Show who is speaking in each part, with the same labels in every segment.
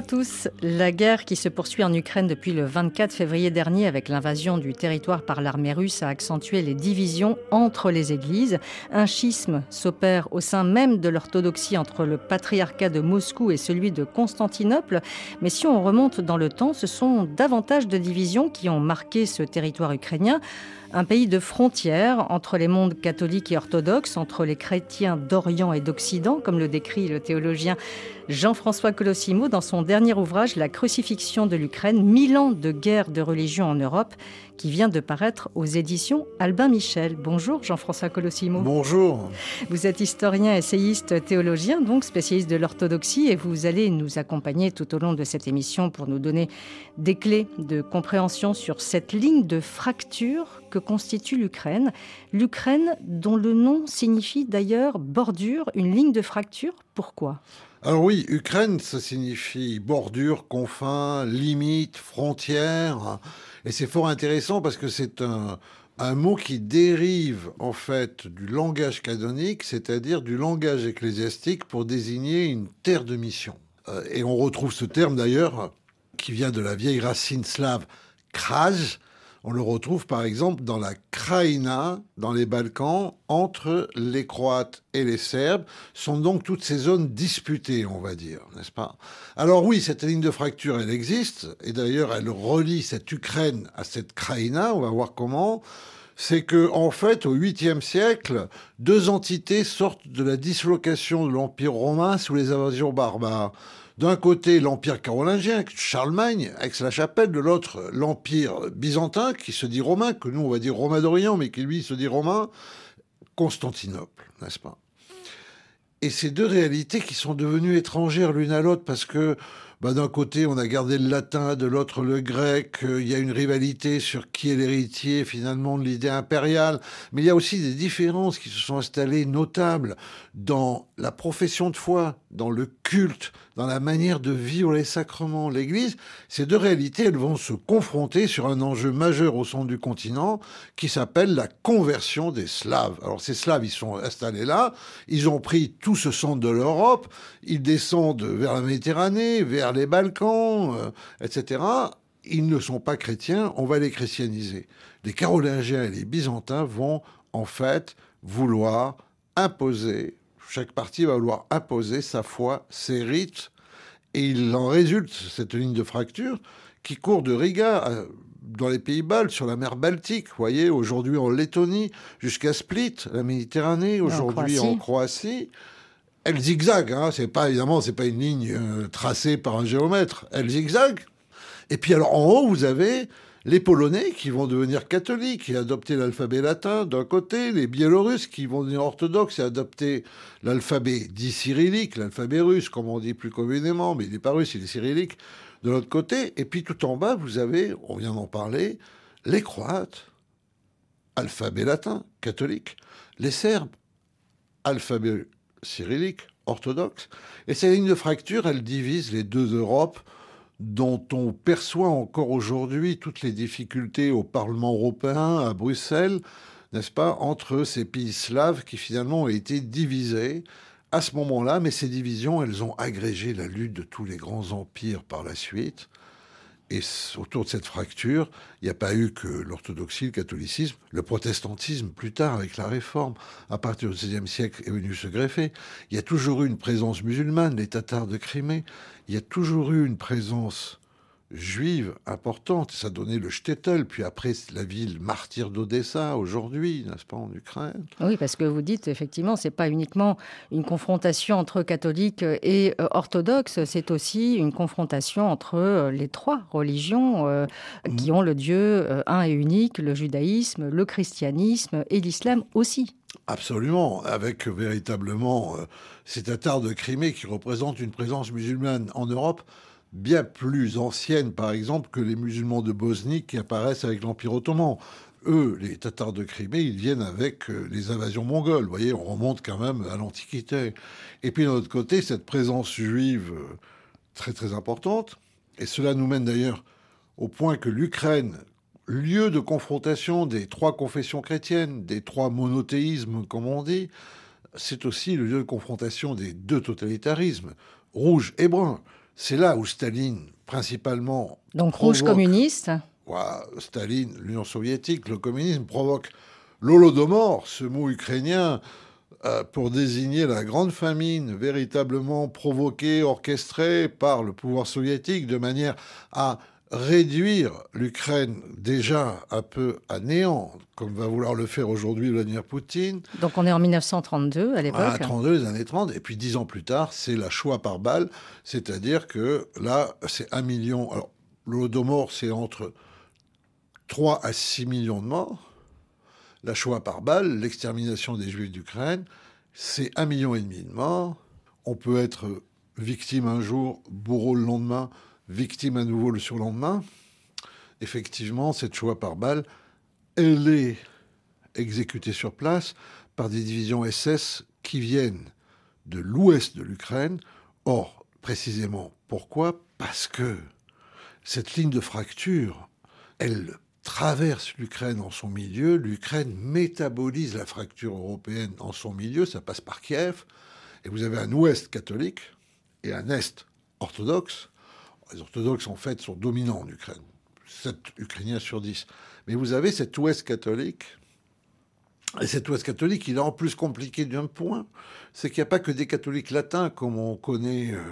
Speaker 1: À tous. La guerre qui se poursuit en Ukraine depuis le 24 février dernier avec l'invasion du territoire par l'armée russe a accentué les divisions entre les églises. Un schisme s'opère au sein même de l'orthodoxie entre le patriarcat de Moscou et celui de Constantinople. Mais si on remonte dans le temps, ce sont davantage de divisions qui ont marqué ce territoire ukrainien un pays de frontières entre les mondes catholiques et orthodoxes, entre les chrétiens d'Orient et d'Occident, comme le décrit le théologien Jean-François Colossimo dans son dernier ouvrage La crucifixion de l'Ukraine, mille ans de guerre de religion en Europe, qui vient de paraître aux éditions Albin Michel. Bonjour Jean-François Colossimo.
Speaker 2: Bonjour.
Speaker 1: Vous êtes historien, essayiste, théologien, donc spécialiste de l'orthodoxie, et vous allez nous accompagner tout au long de cette émission pour nous donner des clés de compréhension sur cette ligne de fracture que constitue l'Ukraine. L'Ukraine dont le nom signifie d'ailleurs bordure, une ligne de fracture. Pourquoi?
Speaker 2: Alors oui, Ukraine, ça signifie bordure, confins, limite, frontière. Et c'est fort intéressant parce que c'est un, un mot qui dérive en fait du langage canonique, c'est-à-dire du langage ecclésiastique pour désigner une terre de mission. Euh, et on retrouve ce terme d'ailleurs qui vient de la vieille racine slave kraj, on le retrouve par exemple dans la Kraïna, dans les Balkans, entre les Croates et les Serbes. sont donc toutes ces zones disputées, on va dire, n'est-ce pas? Alors oui, cette ligne de fracture, elle existe, et d'ailleurs, elle relie cette Ukraine à cette Kraïna. On va voir comment c'est que en fait, au 8e siècle, deux entités sortent de la dislocation de l'Empire romain sous les invasions barbares. D'un côté, l'Empire carolingien, Charlemagne, Aix-la-Chapelle, de l'autre, l'Empire byzantin, qui se dit romain, que nous on va dire romain d'Orient, mais qui lui se dit romain, Constantinople, n'est-ce pas? Et ces deux réalités qui sont devenues étrangères l'une à l'autre parce que bah, d'un côté, on a gardé le latin, de l'autre, le grec. Il y a une rivalité sur qui est l'héritier, finalement, de l'idée impériale. Mais il y a aussi des différences qui se sont installées notables dans la profession de foi, dans le culte, dans la manière de vivre les sacrements, l'Église. Ces deux réalités, elles vont se confronter sur un enjeu majeur au centre du continent qui s'appelle la conversion des Slaves. Alors ces Slaves, ils sont installés là, ils ont pris tout ce centre de l'Europe, ils descendent vers la Méditerranée, vers les Balkans, euh, etc. Ils ne sont pas chrétiens, on va les chrétianiser. Les Carolingiens et les Byzantins vont en fait vouloir imposer, chaque partie va vouloir imposer sa foi, ses rites, et il en résulte cette ligne de fracture qui court de Riga dans les pays baltes, sur la mer Baltique, vous voyez, aujourd'hui en Lettonie, jusqu'à Split, la Méditerranée, aujourd'hui en Croatie elle zigzague. Hein. C'est pas évidemment, c'est pas une ligne euh, tracée par un géomètre. Elle zigzague. Et puis alors en haut, vous avez les Polonais qui vont devenir catholiques et adopter l'alphabet latin d'un côté, les Biélorusses qui vont devenir orthodoxes et adopter l'alphabet dit cyrillique, l'alphabet russe, comme on dit plus communément, mais il n'est pas russe, il est cyrillique, de l'autre côté. Et puis tout en bas, vous avez, on vient d'en parler, les Croates, alphabet latin, catholique, les Serbes, alphabet cyrillique, orthodoxe. Et cette ligne de fracture, elle divise les deux Europes dont on perçoit encore aujourd'hui toutes les difficultés au Parlement européen, à Bruxelles, n'est-ce pas, entre ces pays slaves qui finalement ont été divisés à ce moment-là, mais ces divisions, elles ont agrégé la lutte de tous les grands empires par la suite. Et autour de cette fracture, il n'y a pas eu que l'orthodoxie, le catholicisme, le protestantisme plus tard avec la réforme, à partir du XVIe siècle, est venu se greffer. Il y a toujours eu une présence musulmane, les Tatars de Crimée. Il y a toujours eu une présence juive importante. Ça donnait le Shtetl, puis après la ville martyre d'Odessa aujourd'hui, n'est-ce pas, en Ukraine.
Speaker 1: Oui, parce que vous dites effectivement, c'est pas uniquement une confrontation entre catholiques et euh, orthodoxes, c'est aussi une confrontation entre euh, les trois religions euh, qui mm. ont le Dieu un et unique, le judaïsme, le christianisme et l'islam aussi.
Speaker 2: Absolument, avec véritablement ces Tatars de Crimée qui représentent une présence musulmane en Europe bien plus ancienne, par exemple, que les musulmans de Bosnie qui apparaissent avec l'Empire ottoman. eux, les Tatars de Crimée, ils viennent avec euh, les invasions mongoles. Vous voyez, on remonte quand même à l'Antiquité. Et puis d'un autre côté, cette présence juive euh, très très importante. Et cela nous mène d'ailleurs au point que l'Ukraine, lieu de confrontation des trois confessions chrétiennes, des trois monothéismes, comme on dit, c'est aussi le lieu de confrontation des deux totalitarismes, rouge et brun. C'est là où Staline, principalement.
Speaker 1: Donc rouge communiste
Speaker 2: Staline, l'Union soviétique, le communisme provoque l'Holodomor, ce mot ukrainien, euh, pour désigner la grande famine véritablement provoquée, orchestrée par le pouvoir soviétique de manière à réduire l'Ukraine déjà un peu à néant, comme va vouloir le faire aujourd'hui Vladimir Poutine.
Speaker 1: Donc on est en 1932 à l'époque. Ah,
Speaker 2: 32, les années 30. Et puis dix ans plus tard, c'est la choix par balle. C'est-à-dire que là, c'est un million. Alors, l'Holodomor, c'est entre 3 à 6 millions de morts. La choix par balle, l'extermination des Juifs d'Ukraine, c'est un million et demi de morts. On peut être victime un jour, bourreau le lendemain, victime à nouveau le surlendemain. Effectivement, cette choix par balle, elle est exécutée sur place par des divisions SS qui viennent de l'ouest de l'Ukraine. Or, précisément, pourquoi? Parce que cette ligne de fracture, elle traverse l'Ukraine en son milieu, l'Ukraine métabolise la fracture européenne en son milieu, ça passe par Kiev, et vous avez un ouest catholique et un est orthodoxe. Les orthodoxes, en fait, sont dominants en Ukraine, 7 Ukrainiens sur 10. Mais vous avez cet ouest catholique, et cet ouest catholique, il est en plus compliqué d'un point, c'est qu'il n'y a pas que des catholiques latins comme on connaît... Euh,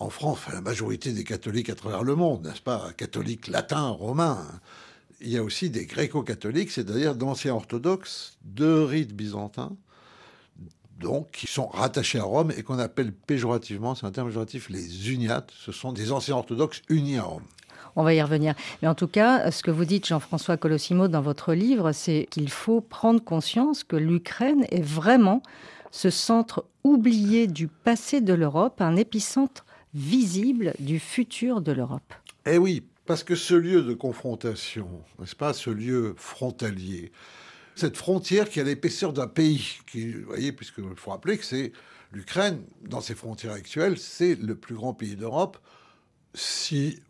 Speaker 2: en France, la majorité des catholiques à travers le monde, n'est-ce pas? Catholiques latins, romains il y a aussi des gréco-catholiques, c'est-à-dire d'anciens orthodoxes de rite byzantin, donc qui sont rattachés à Rome et qu'on appelle péjorativement, c'est un terme péjoratif, les uniates. Ce sont des anciens orthodoxes unis à Rome.
Speaker 1: On va y revenir. Mais en tout cas, ce que vous dites, Jean-François Colossimo, dans votre livre, c'est qu'il faut prendre conscience que l'Ukraine est vraiment ce centre oublié du passé de l'Europe, un épicentre visible du futur de l'Europe.
Speaker 2: Eh oui, parce que ce lieu de confrontation, n'est-ce pas, ce lieu frontalier, cette frontière qui a l'épaisseur d'un pays, qui, vous voyez, puisqu'il faut rappeler que c'est l'Ukraine, dans ses frontières actuelles, c'est le plus grand pays d'Europe, si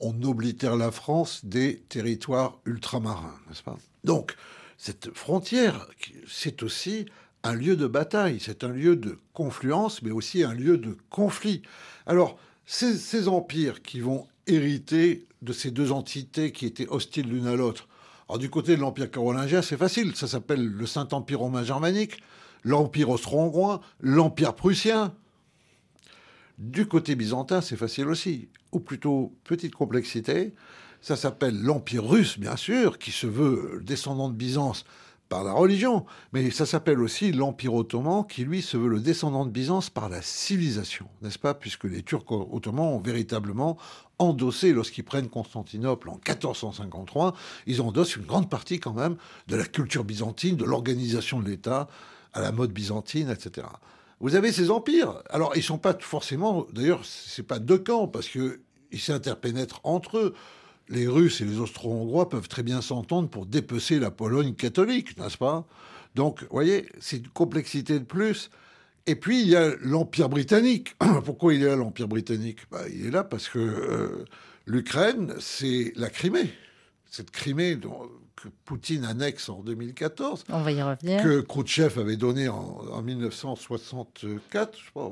Speaker 2: on oblitère la France des territoires ultramarins, n'est-ce pas? Donc, cette frontière, c'est aussi un lieu de bataille, c'est un lieu de confluence, mais aussi un lieu de conflit. Alors, ces, ces empires qui vont hériter de ces deux entités qui étaient hostiles l'une à l'autre. Du côté de l'Empire carolingien, c'est facile, ça s'appelle le Saint-Empire romain germanique, l'Empire austro-hongrois, l'Empire prussien. Du côté byzantin, c'est facile aussi, ou plutôt petite complexité, ça s'appelle l'Empire russe, bien sûr, qui se veut descendant de Byzance, par la religion, mais ça s'appelle aussi l'Empire ottoman, qui lui se veut le descendant de Byzance par la civilisation, n'est-ce pas Puisque les Turcs ottomans ont véritablement endossé, lorsqu'ils prennent Constantinople en 1453, ils endossent une grande partie quand même de la culture byzantine, de l'organisation de l'État à la mode byzantine, etc. Vous avez ces empires. Alors, ils sont pas forcément, d'ailleurs, c'est pas deux camps, parce qu'ils s'interpénètrent entre eux les Russes et les Austro-Hongrois peuvent très bien s'entendre pour dépecer la Pologne catholique, n'est-ce pas? Donc, vous voyez, c'est une complexité de plus. Et puis, il y a l'Empire britannique. Pourquoi il est là, l'Empire britannique? Bah, Il est là parce que euh, l'Ukraine, c'est la Crimée. Cette Crimée dont, que Poutine annexe en 2014.
Speaker 1: On va y revenir.
Speaker 2: Que Khrouchtchev avait donné en, en 1964, je crois,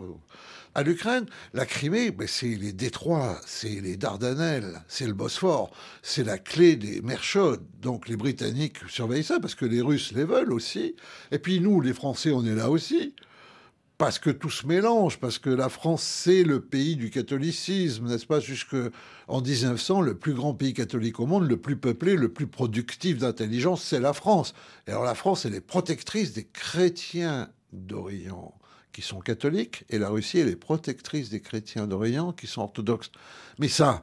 Speaker 2: à l'Ukraine. La Crimée, ben, c'est les détroits, c'est les Dardanelles, c'est le Bosphore, c'est la clé des mers chaudes. Donc les Britanniques surveillent ça parce que les Russes les veulent aussi. Et puis nous, les Français, on est là aussi. Parce que tout se mélange, parce que la France, c'est le pays du catholicisme, n'est-ce pas? Jusqu'en 1900, le plus grand pays catholique au monde, le plus peuplé, le plus productif d'intelligence, c'est la France. Et alors la France, elle est protectrice des chrétiens d'Orient qui sont catholiques, et la Russie, elle est protectrice des chrétiens d'Orient qui sont orthodoxes. Mais ça,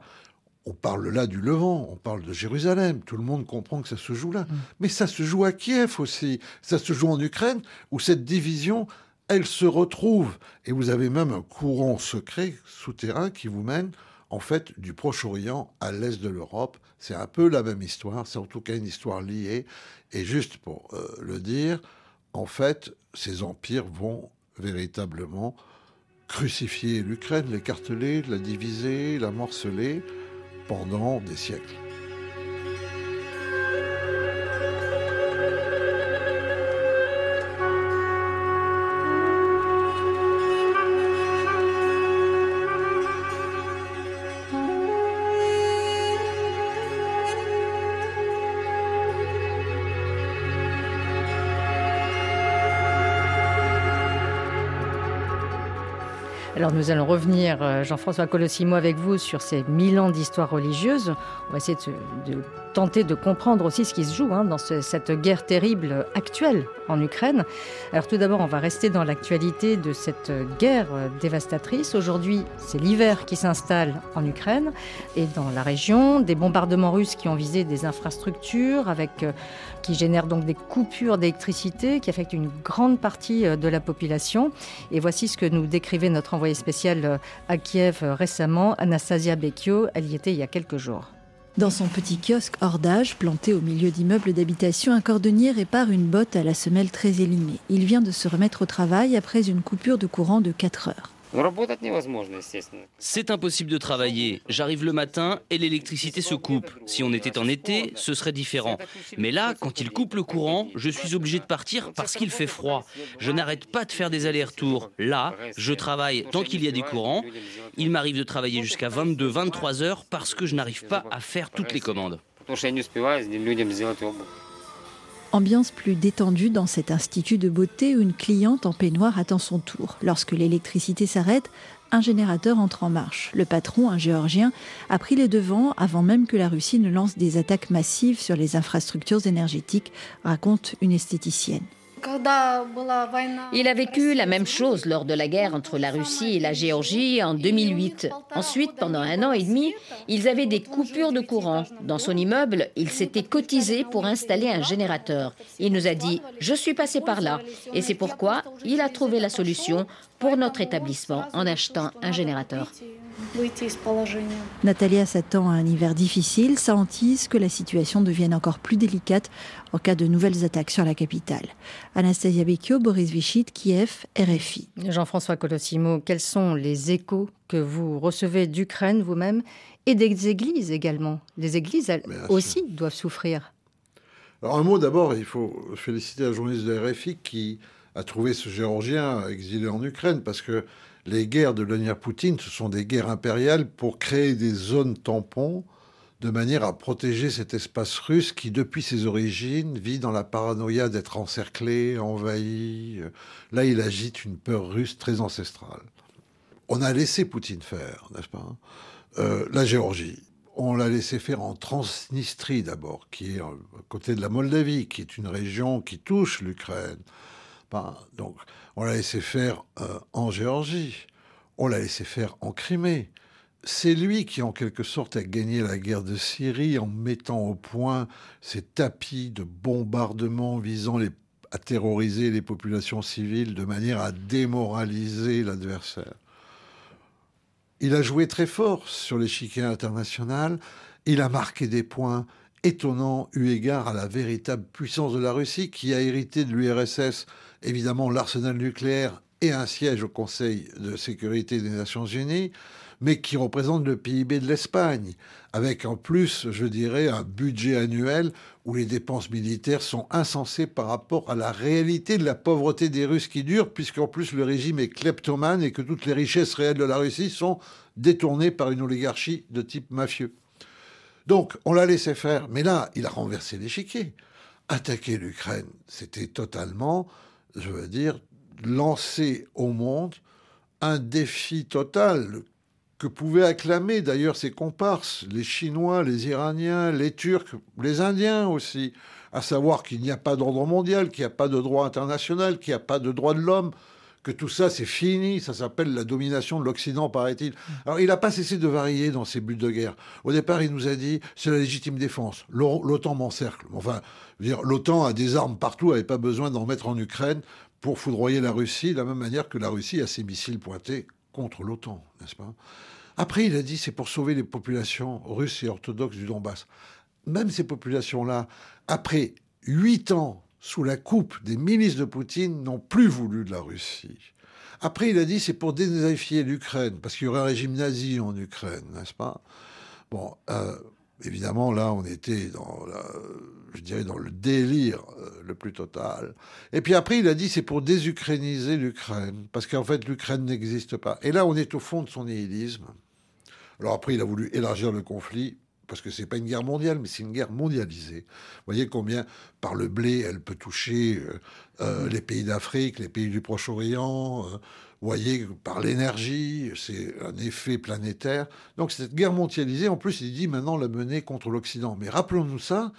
Speaker 2: on parle là du Levant, on parle de Jérusalem, tout le monde comprend que ça se joue là. Mm. Mais ça se joue à Kiev aussi, ça se joue en Ukraine, où cette division, elle se retrouve. Et vous avez même un courant secret souterrain qui vous mène en fait, du Proche-Orient à l'est de l'Europe. C'est un peu la même histoire, c'est en tout cas une histoire liée. Et juste pour euh, le dire, en fait, ces empires vont véritablement crucifier l'Ukraine, l'écarteler, la diviser, la morceler pendant des siècles.
Speaker 1: Alors nous allons revenir, euh, Jean-François Colossimo, avec vous sur ces mille ans d'histoire religieuse. On va essayer de, tenter de comprendre aussi ce qui se joue hein, dans cette guerre terrible actuelle en Ukraine. Alors tout d'abord, on va rester dans l'actualité de cette guerre dévastatrice. Aujourd'hui, c'est l'hiver qui s'installe en Ukraine et dans la région. Des bombardements russes qui ont visé des infrastructures, avec, euh, qui génèrent donc des coupures d'électricité, qui affectent une grande partie euh, de la population. Et voici ce que nous décrivait notre envoyé spécial euh, à Kiev récemment, Anastasia Bekio. Elle y était il y a quelques jours.
Speaker 3: Dans son petit kiosque hors d'âge, planté au milieu d'immeubles d'habitation, un cordonnier répare une botte à la semelle très élimée. Il vient de se remettre au travail après une coupure de courant de 4 heures.
Speaker 4: C'est impossible de travailler. J'arrive le matin et l'électricité se coupe. Si on était en été, ce serait différent. Mais là, quand il coupe le courant, je suis obligé de partir parce qu'il fait froid. Je n'arrête pas de faire des allers-retours. Là, je travaille tant qu'il y a des courants. Il m'arrive de travailler jusqu'à 22-23 heures parce que je n'arrive pas à faire toutes les commandes.
Speaker 3: Ambiance plus détendue dans cet institut de beauté où une cliente en peignoir attend son tour. Lorsque l'électricité s'arrête, un générateur entre en marche. Le patron, un géorgien, a pris les devants avant même que la Russie ne lance des attaques massives sur les infrastructures énergétiques, raconte une esthéticienne.
Speaker 5: Il a vécu la même chose lors de la guerre entre la Russie et la Géorgie en 2008. Ensuite, pendant un an et demi, ils avaient des coupures de courant. Dans son immeuble, il s'était cotisé pour installer un générateur. Il nous a dit, je suis passé par là. Et c'est pourquoi il a trouvé la solution pour notre établissement en achetant un générateur.
Speaker 3: Natalia s'attend à un hiver difficile, ça hantise que la situation devienne encore plus délicate en cas de nouvelles attaques sur la capitale. Anastasia Bekio, Boris Vichit, Kiev, RFI.
Speaker 1: Jean-François Colossimo, quels sont les échos que vous recevez d'Ukraine vous-même et des églises également? Les églises, elles aussi, doivent souffrir.
Speaker 2: Alors un mot d'abord, il faut féliciter la journaliste de RFI qui a trouvé ce Géorgien exilé en Ukraine parce que les guerres de Vladimir Poutine, ce sont des guerres impériales pour créer des zones tampons de manière à protéger cet espace russe qui, depuis ses origines, vit dans la paranoïa d'être encerclé, envahi. Là, il agite une peur russe très ancestrale. On a laissé Poutine faire, n'est-ce pas euh, La Géorgie. On l'a laissé faire en Transnistrie d'abord, qui est à côté de la Moldavie, qui est une région qui touche l'Ukraine. donc, on l'a laissé faire euh, en Géorgie, on l'a laissé faire en Crimée. C'est lui qui, en quelque sorte, a gagné la guerre de Syrie en mettant au point ces tapis de bombardements visant à terroriser les populations civiles de manière à démoraliser l'adversaire. Il a joué très fort sur l'échiquier international, il a marqué des points étonnants eu égard à la véritable puissance de la Russie qui a hérité de l'URSS évidemment l'arsenal nucléaire et un siège au Conseil de sécurité des Nations Unies, mais qui représente le PIB de l'Espagne, avec en plus, je dirais, un budget annuel où les dépenses militaires sont insensées par rapport à la réalité de la pauvreté des Russes qui dure, puisqu'en plus le régime est kleptomane et que toutes les richesses réelles de la Russie sont détournées par une oligarchie de type mafieux. Donc, on l'a laissé faire, mais là, il a renversé l'échiquier. Attaquer l'Ukraine, c'était totalement je veux dire, lancer au monde un défi total que pouvaient acclamer d'ailleurs ses comparses, les Chinois, les Iraniens, les Turcs, les Indiens aussi, à savoir qu'il n'y a pas d'ordre mondial, qu'il n'y a pas de droit international, qu'il n'y a pas de droit de l'homme, que tout ça c'est fini, ça s'appelle la domination de l'Occident, paraît-il. Alors il n'a pas cessé de varier dans ses buts de guerre. Au départ, il nous a dit c'est la légitime défense. L'OTAN m'encercle. Enfin, l'OTAN a des armes partout, n'avait pas besoin d'en mettre en Ukraine pour foudroyer la Russie, de la même manière que la Russie a ses missiles pointés contre l'OTAN, n'est-ce pas? Après, il a dit c'est pour sauver les populations russes et orthodoxes du Donbass. Même ces populations-là, après huit ans sous la coupe des milices de Poutine, n'ont plus voulu de la Russie. Après, il a dit c'est pour dénazifier l'Ukraine, parce qu'il y aurait un régime nazi en Ukraine, n'est-ce pas? Bon, euh, évidemment, là, on était dans, le délire euh, le plus total. Et puis après, il a dit c'est pour désukrainiser l'Ukraine, parce qu'en fait, l'Ukraine n'existe pas. Et là, on est au fond de son nihilisme. Alors après, il a voulu élargir le conflit parce que c'est pas une guerre mondiale, mais c'est une guerre mondialisée. Vous voyez combien par le blé, elle peut toucher euh, euh, les pays d'Afrique, les pays du Proche-Orient. Euh, vous voyez par l'énergie, c'est un effet planétaire. Donc cette guerre mondialisée, en plus, il dit maintenant la mener contre l'Occident. Mais rappelons-nous ça,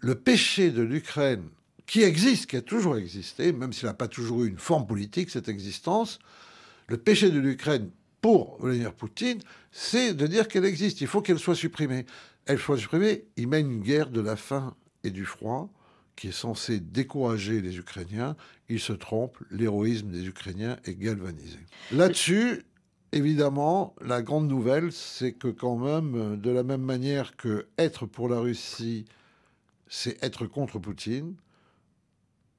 Speaker 2: le péché de l'Ukraine, qui existe, qui a toujours existé, même s'il n'a pas toujours eu une forme politique, cette existence, le péché de l'Ukraine pour Vladimir Poutine, c'est de dire qu'elle existe. Il faut qu'elle soit supprimée. Elle soit supprimée, il mène une guerre de la faim et du froid qui est censée décourager les Ukrainiens. Il se trompe, l'héroïsme des Ukrainiens est galvanisé. Là-dessus, évidemment, la grande nouvelle, c'est que quand même, de la même manière que être pour la Russie, c'est être contre Poutine,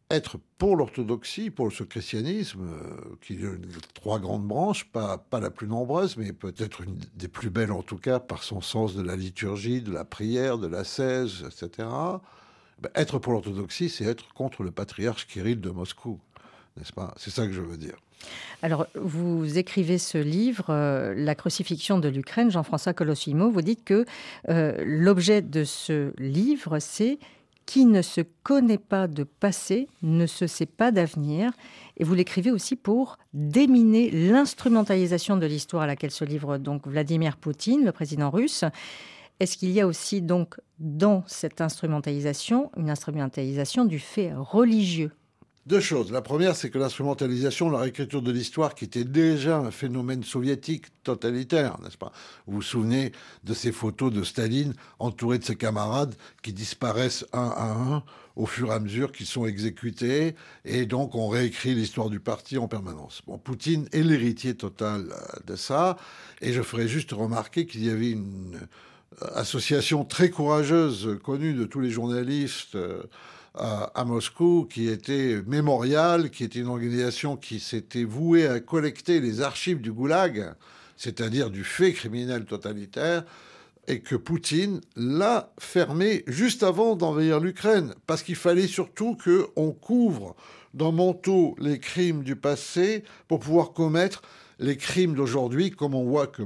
Speaker 2: être pour l'orthodoxie, pour ce christianisme, euh, qui a trois grandes branches, pas, pas la plus nombreuse, mais peut-être une des plus belles en tout cas, par son sens de la liturgie, de la prière, de la 16, etc. Ben, être pour l'orthodoxie, c'est être contre le patriarche Kirill de Moscou, n'est-ce pas? C'est ça que je veux dire.
Speaker 1: Alors, vous écrivez ce livre, euh, La crucifixion de l'Ukraine, Jean-François Colossimo. Vous dites que euh, l'objet de ce livre, c'est qui ne se connaît pas de passé ne se sait pas d'avenir. Et vous l'écrivez aussi pour déminer l'instrumentalisation de l'histoire à laquelle se livre donc Vladimir Poutine, le président russe. Est-ce qu'il y a aussi donc dans cette instrumentalisation une instrumentalisation du fait religieux?
Speaker 2: Deux choses. La première, c'est que l'instrumentalisation, la réécriture de l'histoire, qui était déjà un phénomène soviétique totalitaire, n'est-ce pas? Vous vous souvenez de ces photos de Staline entouré de ses camarades qui disparaissent un à un au fur et à mesure qu'ils sont exécutés, et donc on réécrit l'histoire du parti en permanence. Bon, Poutine est l'héritier total euh, de ça, et je ferai juste remarquer qu'il y avait une euh, association très courageuse, connue de tous les journalistes, euh, à, Moscou, qui était Mémorial, qui était une organisation qui s'était vouée à collecter les archives du goulag, c'est-à-dire du fait criminel totalitaire, et que Poutine l'a fermé juste avant d'envahir l'Ukraine, parce qu'il fallait surtout qu'on couvre d'un manteau les crimes du passé pour pouvoir commettre les crimes d'aujourd'hui, comme on voit que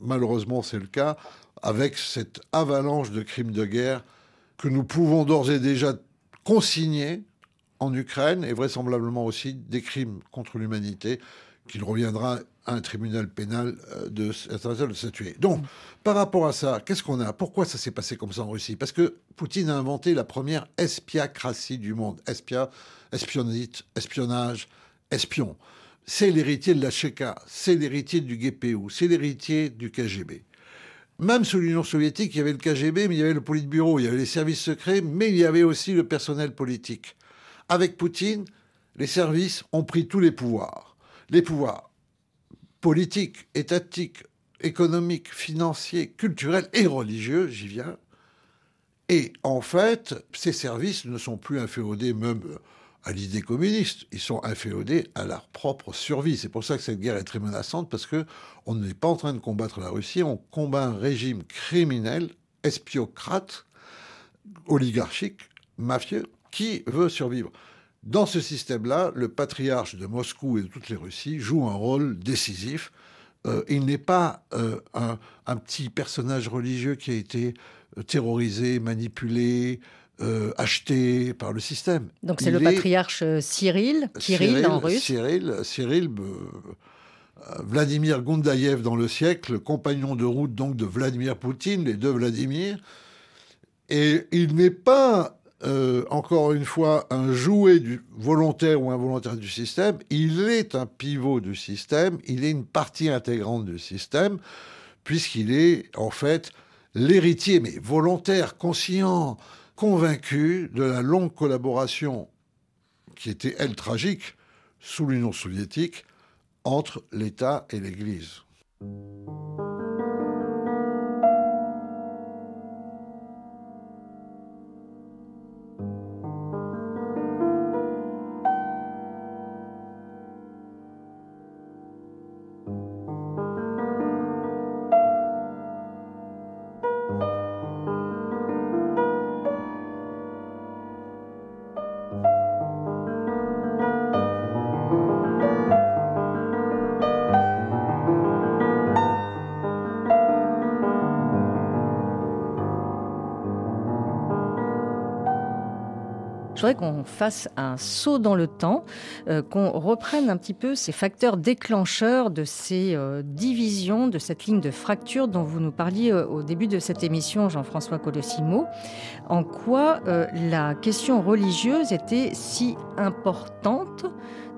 Speaker 2: malheureusement c'est le cas, avec cette avalanche de crimes de guerre que nous pouvons d'ores et déjà consignés en Ukraine et vraisemblablement aussi des crimes contre l'humanité qu'il reviendra à un tribunal pénal euh, de, de statuer. Donc, par rapport à ça, qu'est-ce qu'on a? Pourquoi ça s'est passé comme ça en Russie? Parce que Poutine a inventé la première espiacratie du monde. Espia, espionnite, espionnage, espion. C'est l'héritier de la Cheka, c'est l'héritier du GPU, c'est l'héritier du KGB. Même sous l'Union soviétique, il y avait le KGB, mais il y avait le Politburo, il y avait les services secrets, mais il y avait aussi le personnel politique. Avec Poutine, les services ont pris tous les pouvoirs. Les pouvoirs politiques, étatiques, économiques, financiers, culturels et religieux, j'y viens. Et en fait, ces services ne sont plus inféodés même à l'idée communiste. Ils sont inféodés à leur propre survie. C'est pour ça que cette guerre est très menaçante, parce que on n'est pas en train de combattre la Russie, on combat un régime criminel, espiocrate, oligarchique, mafieux, qui veut survivre. Dans ce système-là, le patriarche de Moscou et de toutes les Russies joue un rôle décisif. Euh, il n'est pas euh, un, petit personnage religieux qui a été euh, terrorisé, manipulé, euh, acheté par le système.
Speaker 1: Donc c'est le patriarche euh, Cyril, Kirill en russe.
Speaker 2: Cyril, Cyril euh, Vladimir Gondayev dans le siècle, compagnon de route donc de Vladimir Poutine, les deux Vladimir. Et il n'est pas, encore une fois, un jouet du, volontaire ou involontaire du système, il est un pivot du système, il est une partie intégrante du système, puisqu'il est en fait l'héritier, mais volontaire, conscient, convaincu de la longue collaboration qui était, elle, tragique, sous l'Union soviétique, entre l'État et l'Église.
Speaker 1: com qu'on fasse un saut dans le temps, euh, qu'on reprenne un petit peu ces facteurs déclencheurs de ces euh, divisions, de cette ligne de fracture dont vous nous parliez euh, au début de cette émission, Jean-François Colossimo. En quoi la question religieuse était si importante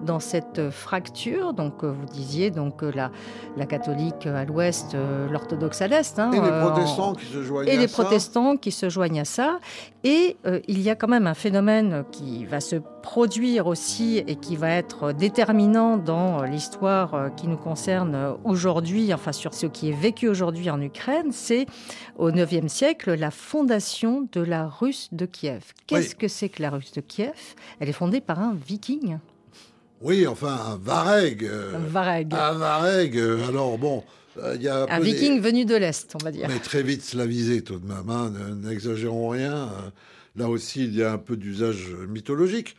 Speaker 1: dans cette fracture? Donc, vous disiez donc la, la catholique à l'ouest, l'orthodoxe à l'est.
Speaker 2: Hein, et les protestants qui se joignent
Speaker 1: et les protestants qui se joignent à ça. Et il y a quand même un phénomène qui va se produire aussi et qui va être déterminant dans l'histoire qui nous concerne aujourd'hui, enfin sur ce qui est vécu aujourd'hui en Ukraine, c'est au IXe siècle la fondation de la Russe de Kiev. Qu'est-ce que c'est que la Russe de Kiev? Elle est fondée par un viking.
Speaker 2: Oui, enfin, un Vareg.
Speaker 1: Euh, un Vareg.
Speaker 2: Un Vareg. Euh, alors, bon.
Speaker 1: Euh, il y a un, viking venu de l'Est, on va dire.
Speaker 2: Mais très vite slavisé tout de même, hein, n'exagérons rien. Là aussi, il y a un peu d'usage mythologique.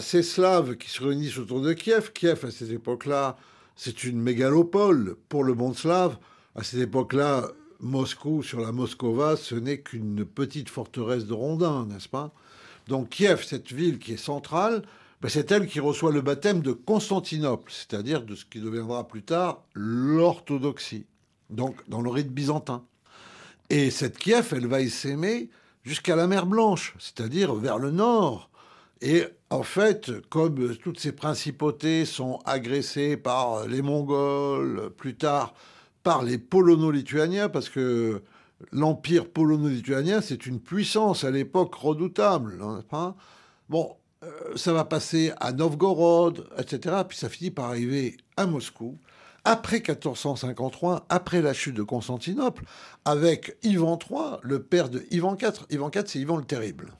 Speaker 2: ces Slaves qui se réunissent autour de Kiev, Kiev à cette époque-là, c'est une mégalopole pour le monde slave. À cette époque-là, Moscou, sur la Moscova, ce n'est qu'une petite forteresse de rondins, n'est-ce pas? Donc Kiev, cette ville qui est centrale, ben, c'est elle qui reçoit le baptême de Constantinople, c'est-à-dire de ce qui deviendra plus tard l'orthodoxie, donc dans le rite byzantin. Et cette Kiev, elle va y s'aimer jusqu'à la mer Blanche, c'est-à-dire vers le nord. Et en fait, comme toutes ces principautés sont agressées par les Mongols, plus tard par les Polono-Lituaniens, parce que l'empire polono-lituanien, c'est une puissance à l'époque redoutable. Hein, bon, euh, ça va passer à Novgorod, etc. Puis ça finit par arriver à Moscou. Après 1453, après la chute de Constantinople, avec Ivan III, le père de Ivan IV. Ivan IV, c'est Ivan le Terrible.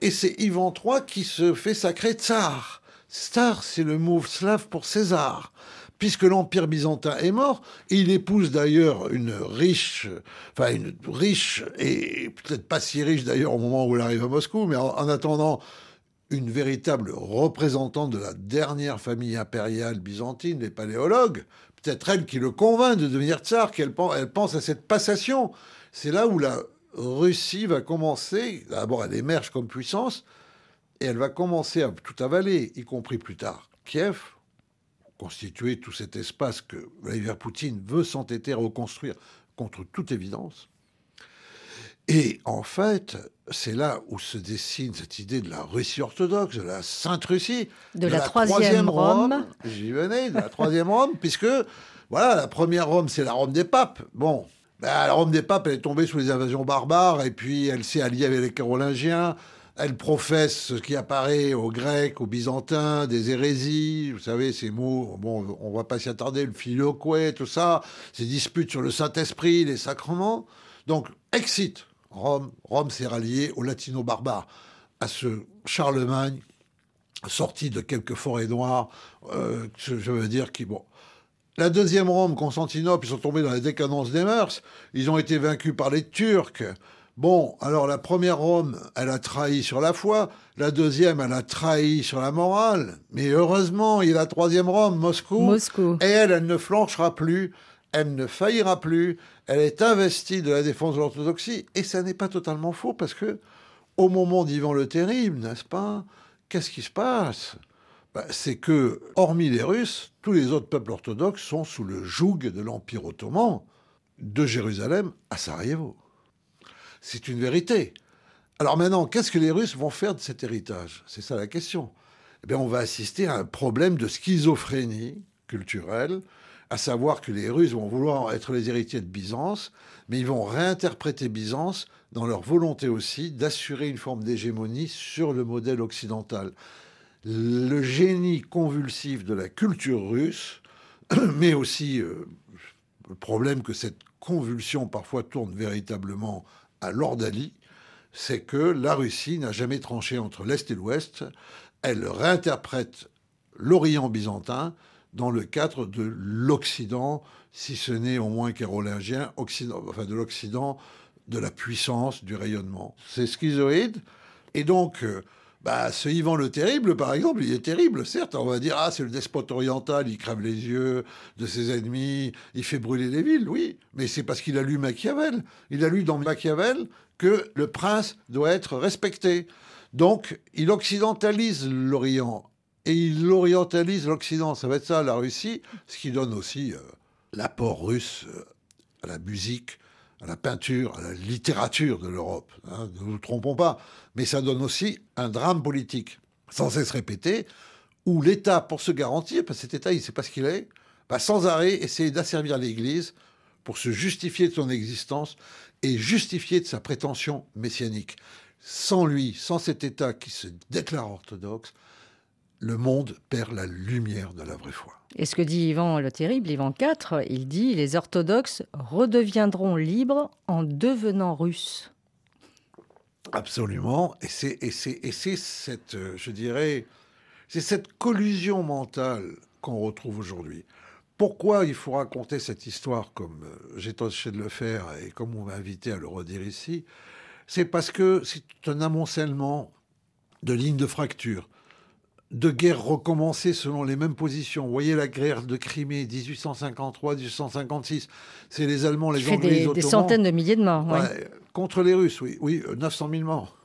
Speaker 2: Et c'est Ivan III qui se fait sacrer tsar. Tsar, c'est le mot slave pour César. Puisque l'Empire byzantin est mort, il épouse d'ailleurs une riche, enfin une riche, et peut-être pas si riche d'ailleurs au moment où il arrive à Moscou, mais en attendant, une véritable représentante de la dernière famille impériale byzantine, les paléologues, peut-être elle qui le convainc de devenir tsar, qu'elle elle pense à cette passation. C'est là où la Russie va commencer, d'abord elle émerge comme puissance, et elle va commencer à tout avaler, y compris plus tard Kiev, constituer tout cet espace que Vladimir Poutine veut s'entêter à reconstruire contre toute évidence. Et en fait, c'est là où se dessine cette idée de la Russie orthodoxe, de la Sainte Russie,
Speaker 1: de, la, troisième, Rome.
Speaker 2: J'y venais, de la troisième Rome, puisque voilà, la première Rome, c'est la Rome des papes. Bon, ben, la Rome des papes, elle est tombée sous les invasions barbares, et puis elle s'est alliée avec les Carolingiens. Elle professe ce qui apparaît aux Grecs, aux Byzantins, des hérésies. Vous savez, ces mots, bon, on va pas s'y attarder, le filioque, tout ça, ces disputes sur le Saint-Esprit, les sacrements. Donc, excite Rome, Rome s'est ralliée aux latino-barbares, à ce Charlemagne sorti de quelques forêts noires, euh, je, veux dire, qui, bon. La deuxième Rome, Constantinople, ils sont tombés dans la décadence des mœurs, ils ont été vaincus par les Turcs. Bon, alors la première Rome, elle a trahi sur la foi, la deuxième, elle a trahi sur la morale, mais heureusement, il y a la troisième Rome, Moscou,
Speaker 1: Moscou.
Speaker 2: et elle, elle ne flanchera plus, elle ne faillira plus, elle est investie de la défense de l'orthodoxie, et ça n'est pas totalement faux, parce que au moment d'Ivan le Terrible, n'est-ce pas, qu'est-ce qui se passe? Bah, C'est que, hormis les Russes, tous les autres peuples orthodoxes sont sous le joug de l'Empire ottoman, de Jérusalem à Sarajevo. C'est une vérité. Alors maintenant, qu'est-ce que les Russes vont faire de cet héritage? C'est ça la question. Eh bien, on va assister à un problème de schizophrénie culturelle à savoir que les Russes vont vouloir être les héritiers de Byzance, mais ils vont réinterpréter Byzance dans leur volonté aussi d'assurer une forme d'hégémonie sur le modèle occidental. Le génie convulsif de la culture russe, mais aussi euh, le problème que cette convulsion parfois tourne véritablement à l'ordalie, c'est que la Russie n'a jamais tranché entre l'Est et l'Ouest. Elle réinterprète l'Orient byzantin dans le cadre de l'Occident, si ce n'est au moins kérolingien, Occident, enfin de l'Occident, de la puissance, du rayonnement. C'est schizoïde. Et donc, euh, bah, ce Ivan le Terrible, par exemple, il est terrible, certes. On va dire, ah, c'est le despote oriental, il crève les yeux de ses ennemis, il fait brûler les villes, oui. Mais c'est parce qu'il a lu Machiavel. Il a lu dans Machiavel que le prince doit être respecté. Donc, il occidentalise l'Orient et il orientalise l'Occident. Ça va être ça, la Russie, ce qui donne aussi euh, l'apport russe euh, à la musique, à la peinture, à la littérature de l'Europe. Hein, ne nous trompons pas. Mais ça donne aussi un drame politique, sans cesse répété, où l'État, pour se garantir, parce que cet État, il ne sait pas ce qu'il est, va sans arrêt essayer d'asservir l'Église pour se justifier de son existence et justifier de sa prétention messianique. Sans lui, sans cet État qui se déclare orthodoxe, le monde perd la lumière de la vraie foi.
Speaker 1: Et ce que dit Ivan le Terrible, Ivan IV, il dit les orthodoxes redeviendront libres en devenant russes.
Speaker 2: Absolument. Et c'est, et c'est, cette, euh, je dirais, c'est cette collusion mentale qu'on retrouve aujourd'hui. Pourquoi il faut raconter cette histoire comme euh, j'ai tâché de le faire et comme on m'a invité à le redire ici C'est parce que c'est un amoncellement de lignes de fracture de guerres recommencées selon les mêmes positions. Vous voyez la guerre de Crimée, 1853-1856. C'est les Allemands, les Anglais,
Speaker 1: des,
Speaker 2: les Ottomans.
Speaker 1: Des centaines de milliers de morts.
Speaker 2: contre les Russes, oui. Oui, 900 000 morts.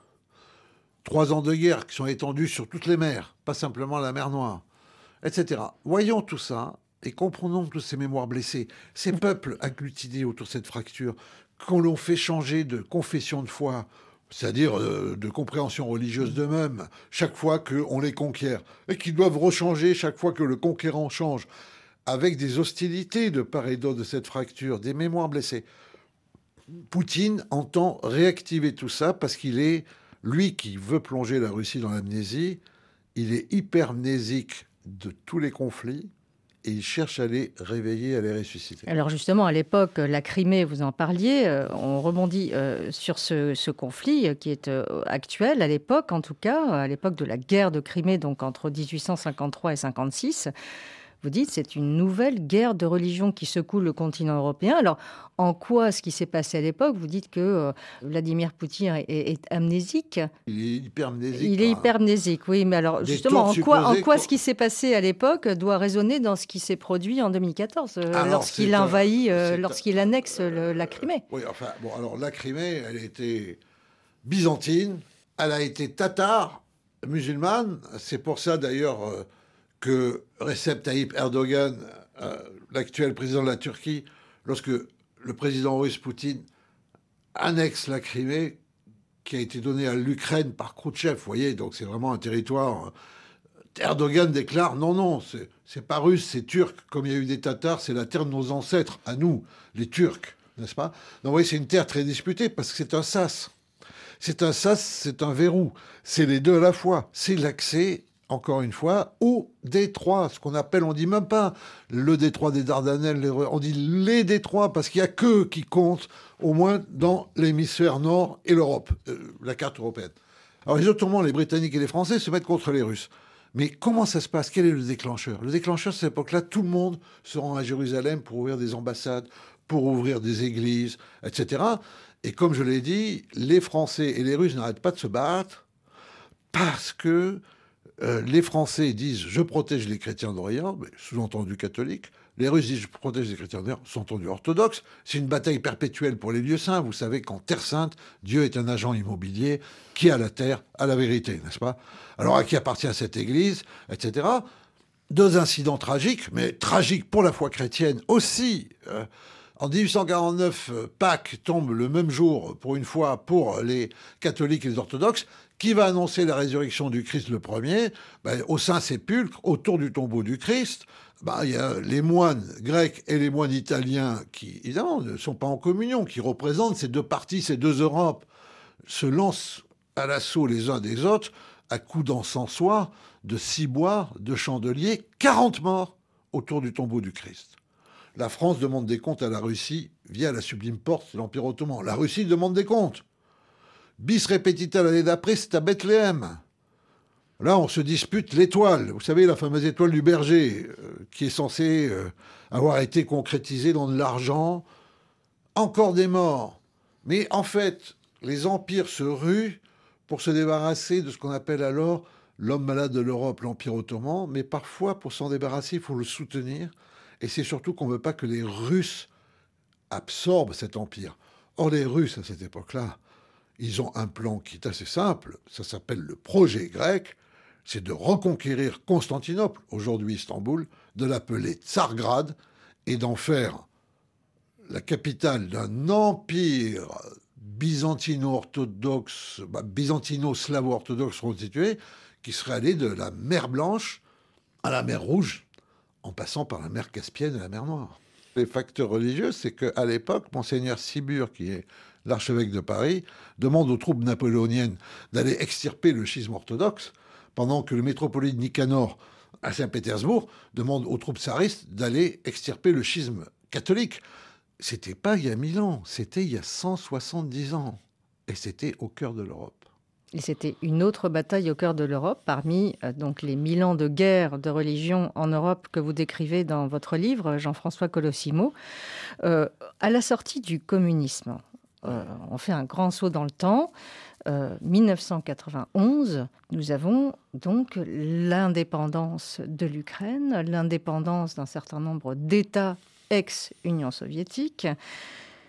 Speaker 2: Trois ans de guerre qui sont étendus sur toutes les mers, pas simplement la mer Noire, etc. Voyons tout ça et comprenons toutes ces mémoires blessées, ces peuples agglutinés autour de cette fracture, qu'on l'on fait changer de confession de foi, c'est-à-dire euh, de compréhension religieuse d'eux-mêmes, chaque fois qu'on les conquiert, et qu'ils doivent rechanger chaque fois que le conquérant change, avec des hostilités de part et d'autre de cette fracture, des mémoires blessées. Poutine entend réactiver tout ça parce qu'il est, lui qui veut plonger la Russie dans l'amnésie, il est hypermnésique de tous les conflits, et il cherche à les réveiller, à les ressusciter.
Speaker 1: Alors justement, à l'époque, la Crimée, vous en parliez, euh, on rebondit euh, sur ce, conflit euh, qui est actuel, à l'époque en tout cas, à l'époque de la guerre de Crimée, donc entre 1853 et 56 vous dites c'est une nouvelle guerre de religion qui secoue le continent européen. Alors, en quoi ce qui s'est passé à l'époque Vous dites que euh, Vladimir Poutine est, amnésique.
Speaker 2: Il est hypermnésique.
Speaker 1: Il est hypermnésique, oui. Mais alors, justement, en quoi, en quoi ce qui s'est passé à l'époque doit résonner dans ce qui s'est produit en 2014, euh, lorsqu'il envahit, euh, lorsqu'il annexe la Crimée
Speaker 2: Oui, enfin, bon, alors la Crimée, elle était byzantine, elle a été tatare, musulmane. C'est pour ça, d'ailleurs que Recep Tayyip Erdogan, euh, l'actuel président de la Turquie, lorsque le président russe Poutine annexe la Crimée, qui a été donnée à l'Ukraine par Khrouchtchev, vous voyez, donc c'est vraiment un territoire. Euh, Erdogan déclare non, non, c'est pas russe, c'est turc. Comme il y a eu des Tatars, c'est la terre de nos ancêtres, à nous, les Turcs, n'est-ce pas? Donc vous voyez, c'est une terre très disputée parce que c'est un sas. C'est un sas, c'est un verrou. C'est les deux à la fois. C'est l'accès encore une fois, au détroit, ce qu'on appelle, on dit même pas le détroit des Dardanelles, on dit les détroits, parce qu'il n'y a que qui compte, au moins dans l'hémisphère nord et l'Europe, euh, la carte européenne. Alors les Ottomans, les Britanniques et les Français se mettent contre les Russes. Mais comment ça se passe? Quel est le déclencheur? Le déclencheur, à cette époque-là, tout le monde se rend à Jérusalem pour ouvrir des ambassades, pour ouvrir des églises, etc. Et comme je l'ai dit, les Français et les Russes n'arrêtent pas de se battre parce que euh, les Français disent je protège les chrétiens d'Orient, sous-entendu catholiques. Les Russes disent je protège les chrétiens d'Orient, sous-entendu orthodoxe. C'est une bataille perpétuelle pour les lieux saints. Vous savez qu'en Terre Sainte, Dieu est un agent immobilier qui a la terre, a la vérité, n'est-ce pas? Alors à qui appartient cette Église, etc. Deux incidents tragiques, mais tragiques pour la foi chrétienne aussi. Euh, en 1849, euh, Pâques tombe le même jour, pour une fois, pour les catholiques et les orthodoxes. Qui va annoncer la résurrection du Christ le premier? Ben, Au Saint-Sépulcre, autour du tombeau du Christ, ben, il y a les moines grecs et les moines italiens qui, évidemment, ne sont pas en communion, qui représentent ces deux parties, ces deux Europes, se lancent à l'assaut les uns des autres à coups d'encensoir, de ciboires, de chandeliers, 40 morts autour du tombeau du Christ. La France demande des comptes à la Russie via la sublime porte de l'Empire ottoman. La Russie demande des comptes. Bis repetita l'année d'après, c'est à Bethléem. Là, on se dispute l'étoile. Vous savez, la fameuse étoile du berger, euh, qui est censée euh, avoir été concrétisée dans de l'argent. Encore des morts. Mais en fait, les empires se ruent pour se débarrasser de ce qu'on appelle alors l'homme malade de l'Europe, l'Empire ottoman. Mais parfois, pour s'en débarrasser, il faut le soutenir. Et c'est surtout qu'on ne veut pas que les Russes absorbent cet empire. Or, les Russes, à cette époque-là, ils ont un plan qui est assez simple, ça s'appelle le projet grec, c'est de reconquérir Constantinople, aujourd'hui Istanbul, de l'appeler Tsargrad et d'en faire la capitale d'un empire byzantino-orthodoxe, bah, byzantino-slavo-orthodoxe constitué, qui serait allé de la mer Blanche à la mer Rouge, en passant par la mer Caspienne et la mer Noire. Les facteurs religieux, c'est qu'à l'époque, Monseigneur Sibur, qui est l'archevêque de Paris, demande aux troupes napoléoniennes d'aller extirper le schisme orthodoxe, pendant que le métropolite Nicanor, à Saint-Pétersbourg, demande aux troupes tsaristes d'aller extirper le schisme catholique. C'était pas il y a 1000 ans, c'était il y a 170 ans. Et c'était au cœur de l'Europe.
Speaker 1: Et c'était une autre bataille au cœur de l'Europe, parmi euh, donc les mille ans de guerre de religion en Europe que vous décrivez dans votre livre, Jean-François Colossimo. Euh, à la sortie du communisme, euh, on fait un grand saut dans le temps. 1991, nous avons donc l'indépendance de l'Ukraine, l'indépendance d'un certain nombre d'États ex-Union soviétique.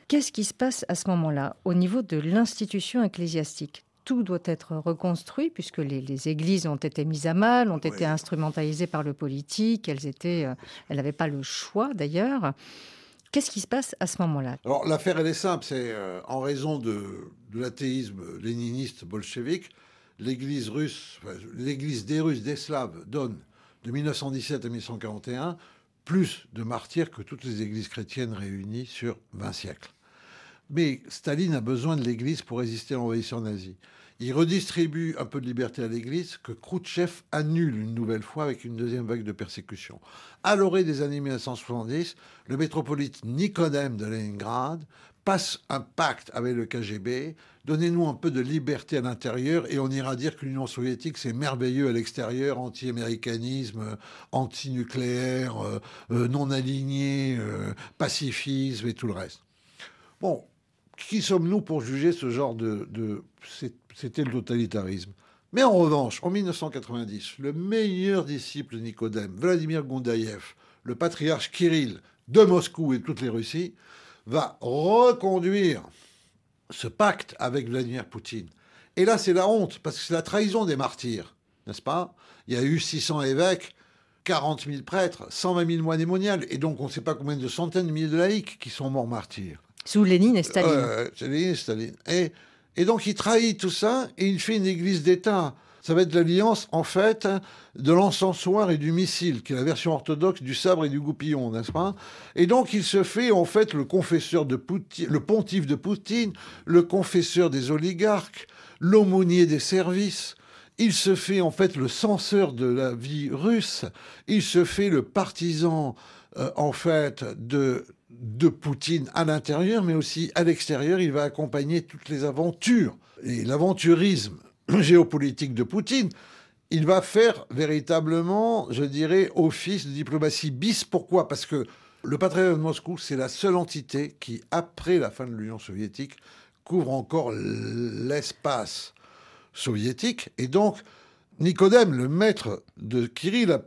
Speaker 1: Qu'est-ce qui se passe à ce moment-là au niveau de l'institution ecclésiastique? Tout doit être reconstruit puisque les, églises ont été mises à mal, ont été instrumentalisées par le politique, elles étaient, euh, elles n'avaient pas le choix d'ailleurs. Qu'est-ce qui se passe à ce moment-là?
Speaker 2: Alors l'affaire elle est simple, c'est euh, en raison de, l'athéisme léniniste bolchevique, l'Église russe, l'Église des Russes, des Slaves donne de 1917 à 1941 plus de martyrs que toutes les églises chrétiennes réunies sur 20 siècles. Mais Staline a besoin de l'Église pour résister à l'envahisseur nazi. Il redistribue un peu de liberté à l'Église que Khrouchtchev annule une nouvelle fois avec une deuxième vague de persécution. À l'orée des années 1970, le métropolite Nicodème de Leningrad passe un pacte avec le KGB. Donnez-nous un peu de liberté à l'intérieur et on ira dire que l'Union soviétique, c'est merveilleux à l'extérieur, anti-américanisme, anti-nucléaire, euh, euh, non aligné, euh, pacifisme et tout le reste. Bon, qui sommes-nous pour juger ce genre de... C'était le totalitarisme. Mais en revanche, en 1990, le meilleur disciple de Nicodème, Vladimir Gondaïev, le patriarche Kirill de Moscou et de toutes les Russies, va reconduire ce pacte avec Vladimir Poutine. Et là, c'est la honte, parce que c'est la trahison des martyrs, n'est-ce pas? Il y a eu 600 évêques, 40 000 prêtres, 120 000 moines moniales, et donc on ne sait pas combien de centaines de milliers de laïcs qui sont morts martyrs.
Speaker 1: Sous Lénine et Staline.
Speaker 2: Et Staline. Et donc il trahit tout ça et il fait une église d'État. Ça va être l'alliance, en fait, de l'encensoir et du missile, qui est la version orthodoxe du sabre et du goupillon, n'est-ce pas? Et donc, il se fait, en fait, le confesseur de Poutine, le pontife de Poutine, le confesseur des oligarques, l'aumônier des services. Il se fait, en fait, le censeur de la vie russe. Il se fait le partisan, euh, en fait, de de Poutine à l'intérieur, mais aussi à l'extérieur. Il va accompagner toutes les aventures et l'aventurisme géopolitique de Poutine. Il va faire véritablement, je dirais, office de diplomatie bis. Pourquoi? Parce que le patriarcat de Moscou, c'est la seule entité qui, après la fin de l'Union soviétique, couvre encore l'espace soviétique. Et donc, Nicodème, le maître de Kirill,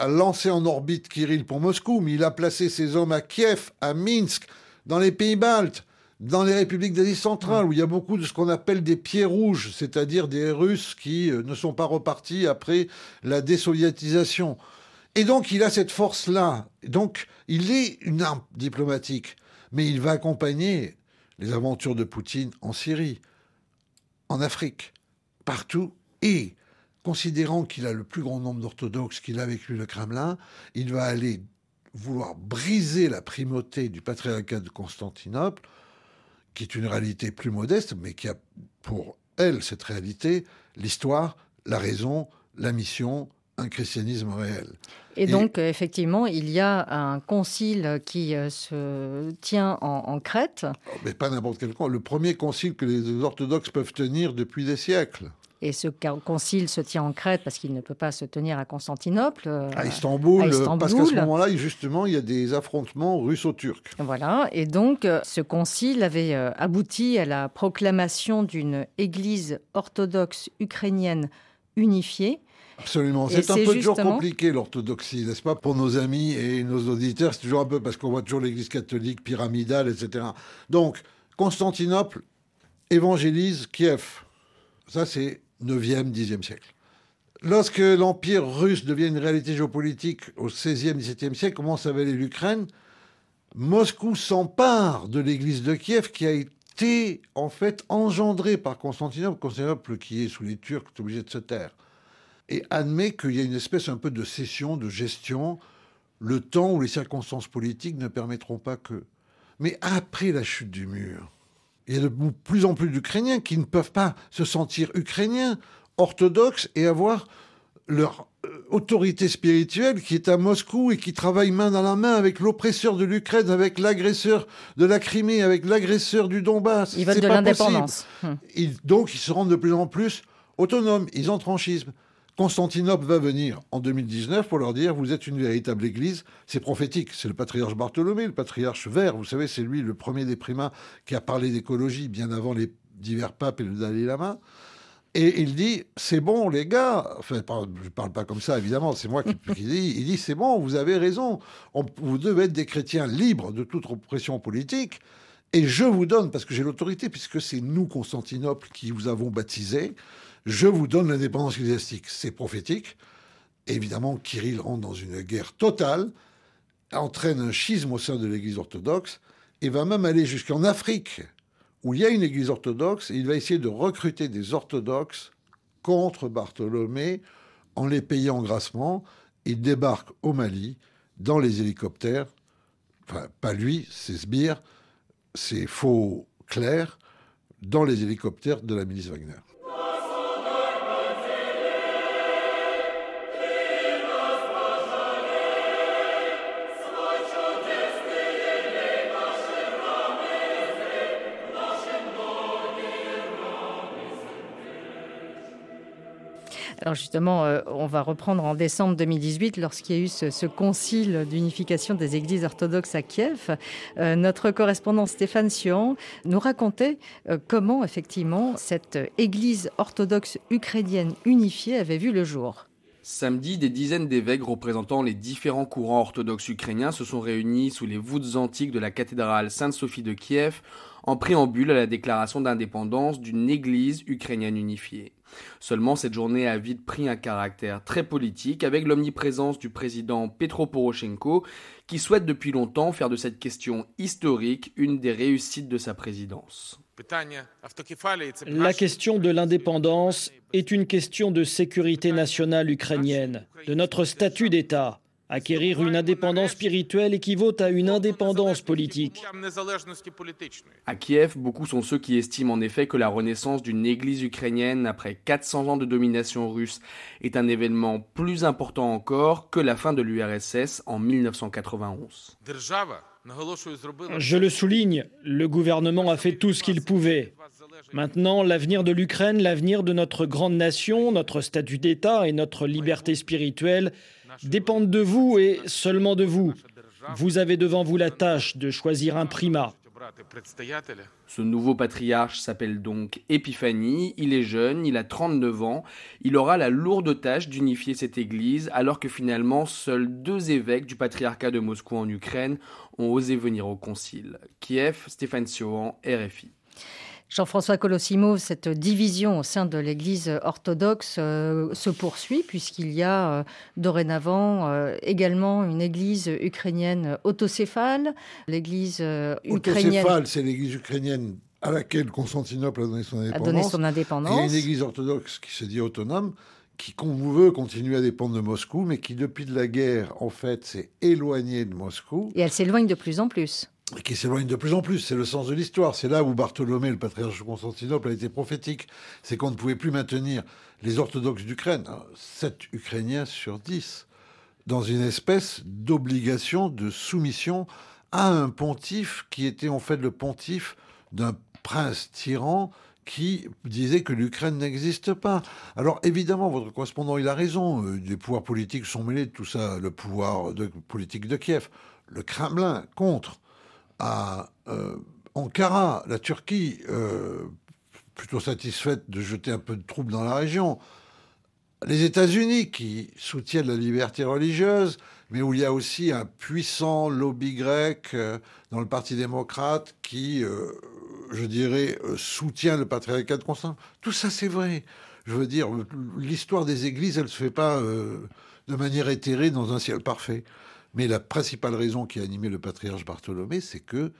Speaker 2: a lancé en orbite Kirill pour Moscou, mais il a placé ses hommes à Kiev, à Minsk, dans les pays baltes, dans les républiques d'Asie centrale, où il y a beaucoup de ce qu'on appelle des pieds rouges, c'est-à-dire des Russes qui euh, ne sont pas repartis après la désoviétisation. Et donc il a cette force-là. Donc il est une arme diplomatique, mais il va accompagner les aventures de Poutine en Syrie, en Afrique, partout. Et considérant qu'il a le plus grand nombre d'orthodoxes, qu'il a avec lui le Kremlin, il va aller vouloir briser la primauté du patriarcat de Constantinople, qui est une réalité plus modeste, mais qui a pour elle, cette réalité, l'histoire, la raison, la mission, un christianisme réel.
Speaker 1: Et, donc, effectivement, il y a un concile qui euh, se tient en, en Crète.
Speaker 2: Oh, mais pas n'importe quel concile. Le premier concile que les orthodoxes peuvent tenir depuis des siècles.
Speaker 1: Et ce concile se tient en Crète parce qu'il ne peut pas se tenir à Constantinople.
Speaker 2: Euh, à, Istanbul, parce qu'à ce moment-là, justement, il y a des affrontements russo-turcs.
Speaker 1: Voilà, et donc euh, ce concile avait euh, abouti à la proclamation d'une église orthodoxe ukrainienne unifiée.
Speaker 2: Absolument. C'est un peu toujours compliqué l'orthodoxie, n'est-ce pas, pour nos amis et nos auditeurs. C'est toujours un peu parce qu'on voit toujours l'Église catholique pyramidale, etc. Donc, Constantinople évangélise Kiev. Ça, c'est 9e, 10e siècle. Lorsque l'Empire russe devient une réalité géopolitique au 16e, 17e siècle, comment s'appelle l'Ukraine? Moscou s'empare de l'église de Kiev qui a été en fait engendrée par Constantinople, Constantinople qui est sous les Turcs, est obligé de se taire, et admet qu'il y a une espèce un peu de cession, de gestion, le temps où les circonstances politiques ne permettront pas que. Mais après la chute du mur, il y a de plus en plus d'Ukrainiens qui ne peuvent pas se sentir ukrainiens, orthodoxes et avoir leur euh, autorité spirituelle qui est à Moscou et qui travaille main dans la main avec l'oppresseur de l'Ukraine, avec l'agresseur de la Crimée, avec l'agresseur du Donbass.
Speaker 1: Ils veulent de l'indépendance. Hum.
Speaker 2: donc ils se rendent de plus en plus autonomes, ils entrent en schisme. Constantinople va venir en 2019 pour leur dire vous êtes une véritable église. C'est prophétique. C'est le patriarche Bartholomé, le patriarche vert. Vous savez, c'est lui le premier des primats qui a parlé d'écologie bien avant les divers papes et le Dalai Lama. Et il dit c'est bon les gars. Enfin, je parle pas comme ça évidemment. C'est moi qui, dis. Il dit c'est bon, vous avez raison. vous devez être des chrétiens libres de toute oppression politique. Et je vous donne, parce que j'ai l'autorité, puisque c'est nous, Constantinople, qui vous avons baptisé, je vous donne l'indépendance ecclésiastique. C'est prophétique. Évidemment, Kirill rentre dans une guerre totale, entraîne un schisme au sein de l'Église orthodoxe, et va même aller jusqu'en Afrique, où il y a une Église orthodoxe, et il va essayer de recruter des orthodoxes contre Bartholomé en les payant grassement. Il débarque au Mali dans les hélicoptères, enfin pas lui, c'est Sbire, c'est faux clair, dans les hélicoptères de la milice Wagner.
Speaker 1: Alors justement, euh, on va reprendre en décembre 2018, lorsqu'il y a eu ce, concile d'unification des églises orthodoxes à Kiev. Euh, notre correspondant Stéphane Sion nous racontait euh, comment effectivement cette église orthodoxe ukrainienne unifiée avait vu le jour.
Speaker 6: Samedi, des dizaines d'évêques représentant les différents courants orthodoxes ukrainiens se sont réunis sous les voûtes antiques de la cathédrale Sainte-Sophie de Kiev en préambule à la déclaration d'indépendance d'une église ukrainienne unifiée. Seulement, cette journée a vite pris un caractère très politique avec l'omniprésence du président Petro Poroshenko qui souhaite depuis longtemps faire de cette question historique une des réussites de sa présidence.
Speaker 7: La question de l'indépendance est une question de sécurité nationale ukrainienne, de notre statut d'État. Acquérir une indépendance spirituelle équivaut à une indépendance politique.
Speaker 6: À Kiev, beaucoup sont ceux qui estiment en effet que la renaissance d'une église ukrainienne après 400 ans de domination russe est un événement plus important encore que la fin de l'URSS en 1991.
Speaker 7: Je le souligne, le gouvernement a fait tout ce qu'il pouvait. Maintenant, l'avenir de l'Ukraine, l'avenir de notre grande nation, notre statut d'État et notre liberté spirituelle dépendent de vous et seulement de vous. Vous avez devant vous la tâche de choisir un primat.
Speaker 6: Ce nouveau patriarche s'appelle donc Épiphanie, il est jeune, il a 39 ans, il aura la lourde tâche d'unifier cette église alors que finalement seuls deux évêques du patriarcat de Moscou en Ukraine ont osé venir au concile. Kiev, Stéphane Siohan, RFI.
Speaker 1: Jean-François Colossimo, cette division au sein de l'Église orthodoxe euh, se poursuit puisqu'il y a euh, dorénavant euh, également une Église ukrainienne autocéphale, l'Église ukrainienne.
Speaker 2: Autocéphale, c'est l'Église ukrainienne à laquelle Constantinople a donné son indépendance.
Speaker 1: A donné son indépendance.
Speaker 2: il y a une Église orthodoxe qui se dit autonome, qui, qu'on veut, continue à dépendre de Moscou, mais qui, depuis de la guerre, en fait, s'est éloignée de Moscou.
Speaker 1: Et elle s'éloigne de plus en plus
Speaker 2: qui s'éloigne de plus en plus. C'est le sens de l'histoire. C'est là où Bartholomé, le patriarche de Constantinople, a été prophétique. C'est qu'on ne pouvait plus maintenir les orthodoxes d'Ukraine, 7 hein, Ukrainiens sur 10, dans une espèce d'obligation de soumission à un pontife qui était en fait le pontife d'un prince tyran qui disait que l'Ukraine n'existe pas. Alors évidemment, votre correspondant, il a raison. Euh, les pouvoirs politiques sont mêlés de tout ça. Le pouvoir politique de Kiev, le Kremlin contre à euh, Ankara, la Turquie, euh, plutôt satisfaite de jeter un peu de troupes dans la région, les États-Unis qui soutiennent la liberté religieuse, mais où il y a aussi un puissant lobby grec euh, dans le Parti démocrate qui je dirais, soutient le patriarcat de Constantinople. Tout ça, c'est vrai. Je veux dire, l'histoire des églises, elle ne se fait pas de manière éthérée dans un ciel parfait. Mais la principale raison qui a animé le patriarche Bartholomé, c'est que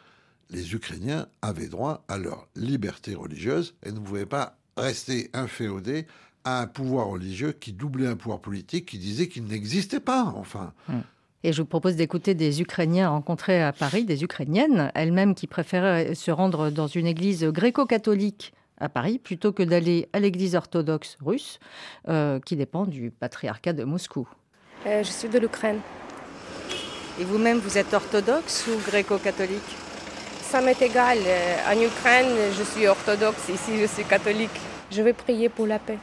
Speaker 2: les Ukrainiens avaient droit à leur liberté religieuse et ne pouvaient pas rester inféodés à un pouvoir religieux qui doublait un pouvoir politique qui disait qu'il n'existait pas, enfin.
Speaker 1: Hmm. Et je vous propose d'écouter des Ukrainiens rencontrés à Paris, des Ukrainiennes, elles-mêmes qui préféraient se rendre dans une église gréco-catholique à Paris plutôt que d'aller à l'église orthodoxe russe euh, qui dépend du patriarcat de Moscou.
Speaker 8: Euh, je suis de l'Ukraine.
Speaker 1: Et vous-même, vous êtes orthodoxe ou gréco-catholique
Speaker 8: Ça m'est égal. Euh, en Ukraine, je suis orthodoxe, ici, je suis catholique. Je vais prier pour la paix.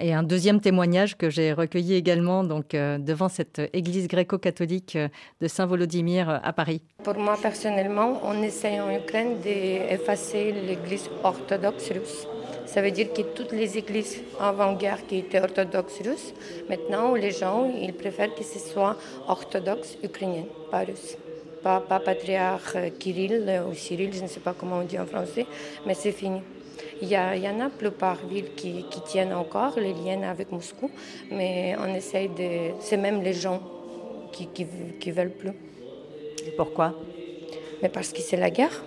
Speaker 1: Et un deuxième témoignage que j'ai recueilli également donc, euh, devant cette église gréco-catholique euh, de Saint-Volodymyr à Paris.
Speaker 8: Pour moi, personnellement, on essaie en Ukraine d'effacer l'église orthodoxe russe. Ça veut dire que toutes les églises avant-guerre qui étaient orthodoxes russes, maintenant les gens ils préfèrent que ce soit orthodoxe ukrainien, pas russe. Pas, pas patriarche Kirill ou Cyril, je ne sais pas comment on dit en français, mais c'est fini. Il y, a, il y, en a plusieurs villes qui, qui, tiennent encore les liens avec Moscou, mais on essaye de. C'est même les gens qui ne veulent plus.
Speaker 1: Et pourquoi?
Speaker 8: Mais Parce que c'est la guerre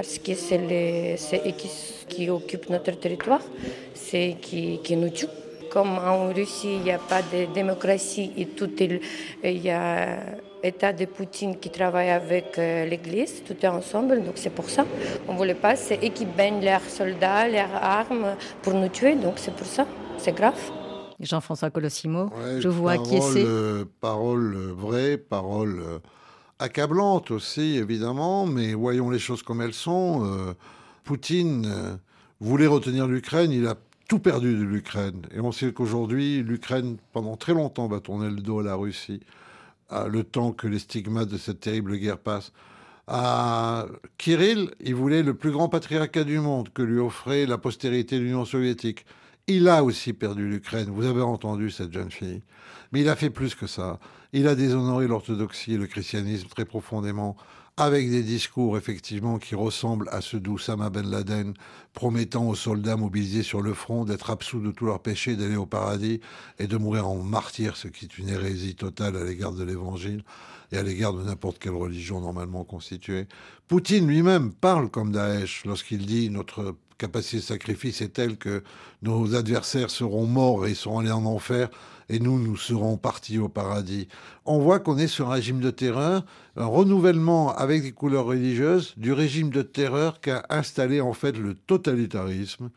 Speaker 8: parce que c'est eux qui, qui, occupent notre territoire, c'est qui, qui nous tuent. Comme en Russie, il n'y a pas de démocratie et tout il y a l'État de Poutine qui travaille avec euh, l'Église, tout est ensemble, donc c'est pour ça. On ne voulait pas, c'est eux qui baignent leurs soldats, leurs armes pour nous tuer, donc c'est pour ça, c'est grave.
Speaker 1: Jean-François Colossimo, je vous vois acquiescer.
Speaker 2: Parole vraie, parole accablante aussi, évidemment, mais voyons les choses comme elles sont. Euh, Poutine euh, voulait retenir l'Ukraine, il a tout perdu de l'Ukraine. Et on sait qu'aujourd'hui, l'Ukraine, pendant très longtemps, va tourner le dos à la Russie, à le temps que les stigmates de cette terrible guerre passent. À Kirill, il voulait le plus grand patriarcat du monde que lui offrait la postérité de l'Union soviétique. Il a aussi perdu l'Ukraine. Vous avez entendu cette jeune fille. Mais il a fait plus que ça. Il a déshonoré l'orthodoxie et le christianisme très profondément, avec des discours effectivement qui ressemblent à ceux d'Oussama Ben Laden, promettant aux soldats mobilisés sur le front d'être absous de tous leurs péchés, d'aller au paradis et de mourir en martyr, ce qui est une hérésie totale à l'égard de l'Évangile et à l'égard de n'importe quelle religion normalement constituée. Poutine lui-même parle comme Daesh lorsqu'il dit notre capacité de sacrifice est telle que nos adversaires seront morts et seront allés en enfer et nous, nous serons partis au paradis. On voit qu'on est sur un régime de terreur, un renouvellement avec des couleurs religieuses du régime de terreur qu'a installé en fait le totalitarisme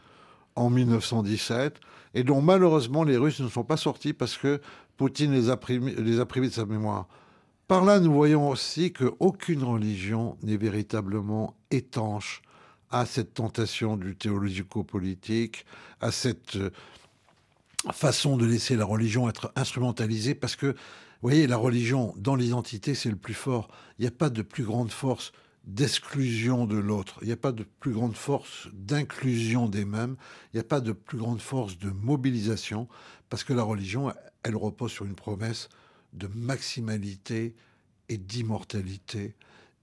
Speaker 2: en 1917 et dont malheureusement les Russes ne sont pas sortis parce que Poutine les a, les a privés de sa mémoire. Par là, nous voyons aussi qu'aucune religion n'est véritablement étanche à cette tentation du théologico-politique, à cette façon de laisser la religion être instrumentalisée parce que, vous voyez, la religion dans l'identité, c'est le plus fort. Il n'y a pas de plus grande force d'exclusion de l'autre. Il n'y a pas de plus grande force d'inclusion des mêmes. Il n'y a pas de plus grande force de mobilisation parce que la religion, elle repose sur une promesse de maximalité et d'immortalité.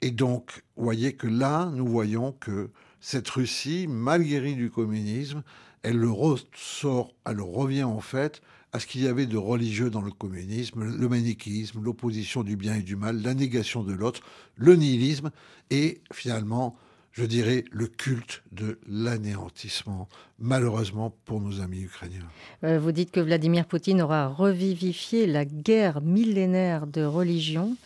Speaker 2: Et donc, vous voyez que là, nous voyons que cette Russie, malgré du communisme, elle le ressort, elle revient en fait à ce qu'il y avait de religieux dans le communisme, le manichéisme, l'opposition du bien et du mal, la négation de l'autre, le nihilisme et finalement je dirais, le culte de l'anéantissement, malheureusement pour nos amis ukrainiens.
Speaker 1: Euh, vous dites que Vladimir Poutine aura revivifié la guerre millénaire de religion.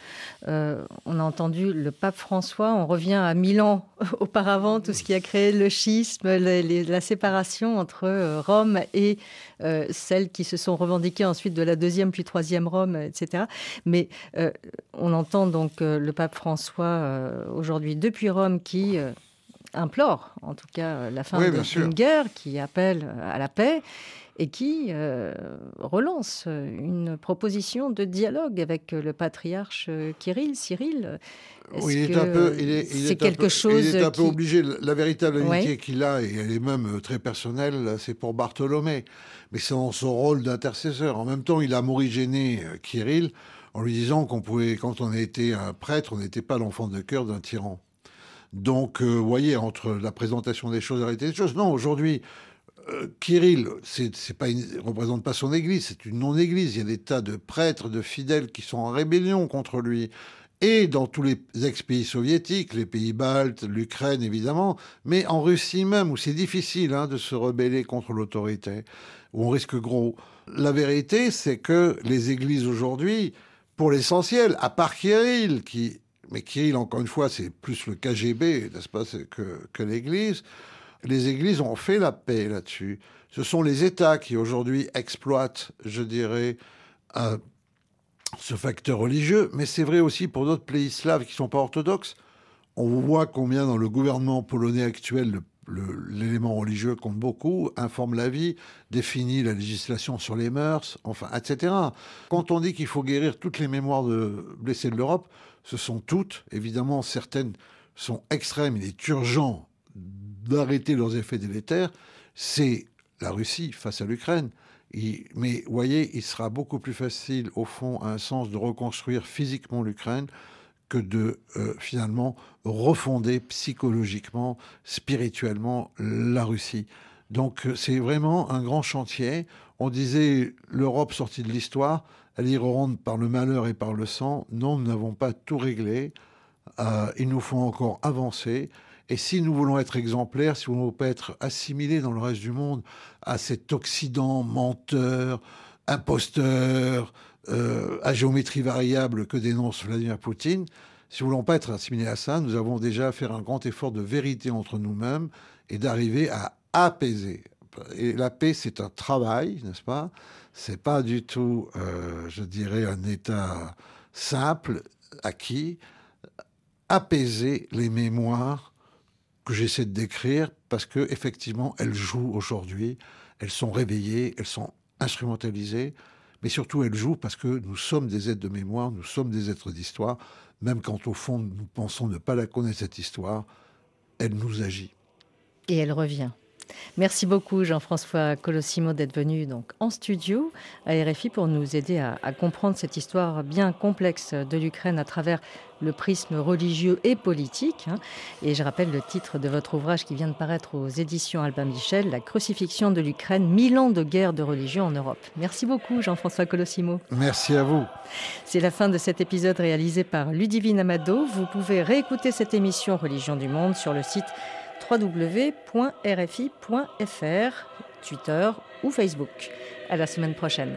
Speaker 1: Euh, on a entendu le pape François, on revient à mille ans auparavant, tout ce qui a créé le schisme, la séparation entre euh, Rome et celles qui se sont revendiquées ensuite de la deuxième puis troisième Rome, etc. Mais on entend donc le pape François aujourd'hui depuis Rome qui implore, en tout cas, euh, la fin d'une guerre, qui appelle à la paix et qui euh, relance une proposition de dialogue avec le patriarche Kirill, Cyril.
Speaker 2: Oui, il est un peu, il est, c'est quelque chose. Il est un peu obligé. La véritable amitié qu'il a, et elle est même très personnelle, c'est pour Bartholomé. Mais c'est dans son rôle d'intercesseur. En même temps, il a morigéné euh, Kirill en lui disant qu'on pouvait, quand on était un prêtre, on n'était pas l'enfant de cœur d'un tyran. Donc, vous voyez, entre la présentation des choses et la réalité des choses, non, aujourd'hui, euh, Kirill, c'est, ne représente pas son église, c'est une non-église. Il y a des tas de prêtres, de fidèles qui sont en rébellion contre lui. Et dans tous les ex-pays soviétiques, les pays baltes, l'Ukraine évidemment, mais en Russie même, où c'est difficile hein, de se rebeller contre l'autorité, où on risque gros. La vérité, c'est que les églises aujourd'hui, pour l'essentiel, à part Kirill, qui, mais Kirill, encore une fois, c'est plus le KGB, n'est-ce pas, que, l'Église, les églises ont fait la paix là-dessus. Ce sont les États qui aujourd'hui exploitent, je dirais, euh, ce facteur religieux, mais c'est vrai aussi pour d'autres pays slaves qui ne sont pas orthodoxes. On voit combien dans le gouvernement polonais actuel l'élément religieux compte beaucoup, informe la vie, définit la législation sur les mœurs, enfin, etc. Quand on dit qu'il faut guérir toutes les mémoires de blessés de l'Europe, ce sont toutes, évidemment, certaines sont extrêmes, il est urgent d'arrêter leurs effets délétères, c'est la Russie face à l'Ukraine. Mais voyez, il sera beaucoup plus facile, au fond, à un sens, de reconstruire physiquement l'Ukraine que de euh, finalement refonder psychologiquement, spirituellement la Russie. Donc c'est vraiment un grand chantier. On disait l'Europe sortie de l'histoire, elle y rentre par le malheur et par le sang. Non, nous n'avons pas tout réglé. Euh, il nous faut encore avancer. Et si nous voulons être exemplaires, si nous ne voulons pas être assimilés dans le reste du monde à cet Occident menteur, imposteur, euh, à géométrie variable que dénonce Vladimir Poutine, si nous ne voulons pas être assimilés à ça, nous avons déjà à faire un grand effort de vérité entre nous-mêmes et d'arriver à apaiser. Et la paix, c'est un travail, n'est-ce pas? C'est pas du tout, euh, je dirais, un état simple, acquis. Apaiser les mémoires que j'essaie de décrire parce que effectivement elles jouent aujourd'hui, elles sont réveillées, elles sont instrumentalisées, mais surtout elles jouent parce que nous sommes des êtres de mémoire, nous sommes des êtres d'histoire, même quand au fond nous pensons ne pas la connaître cette histoire, elle nous agit.
Speaker 1: Et elle revient. Merci beaucoup Jean-François Colossimo d'être venu donc en studio à RFI pour nous aider à, comprendre cette histoire bien complexe de l'Ukraine à travers le prisme religieux et politique. Hein. Et je rappelle le titre de votre ouvrage qui vient de paraître aux éditions Albin Michel, La crucifixion de l'Ukraine, mille ans de guerre de religion en Europe. Merci beaucoup Jean-François Colossimo.
Speaker 2: Merci à vous.
Speaker 1: C'est la fin de cet épisode réalisé par Ludivine Amado. Vous pouvez réécouter cette émission Religion du Monde sur le site www.rfi.fr, Twitter ou Facebook. À la semaine prochaine.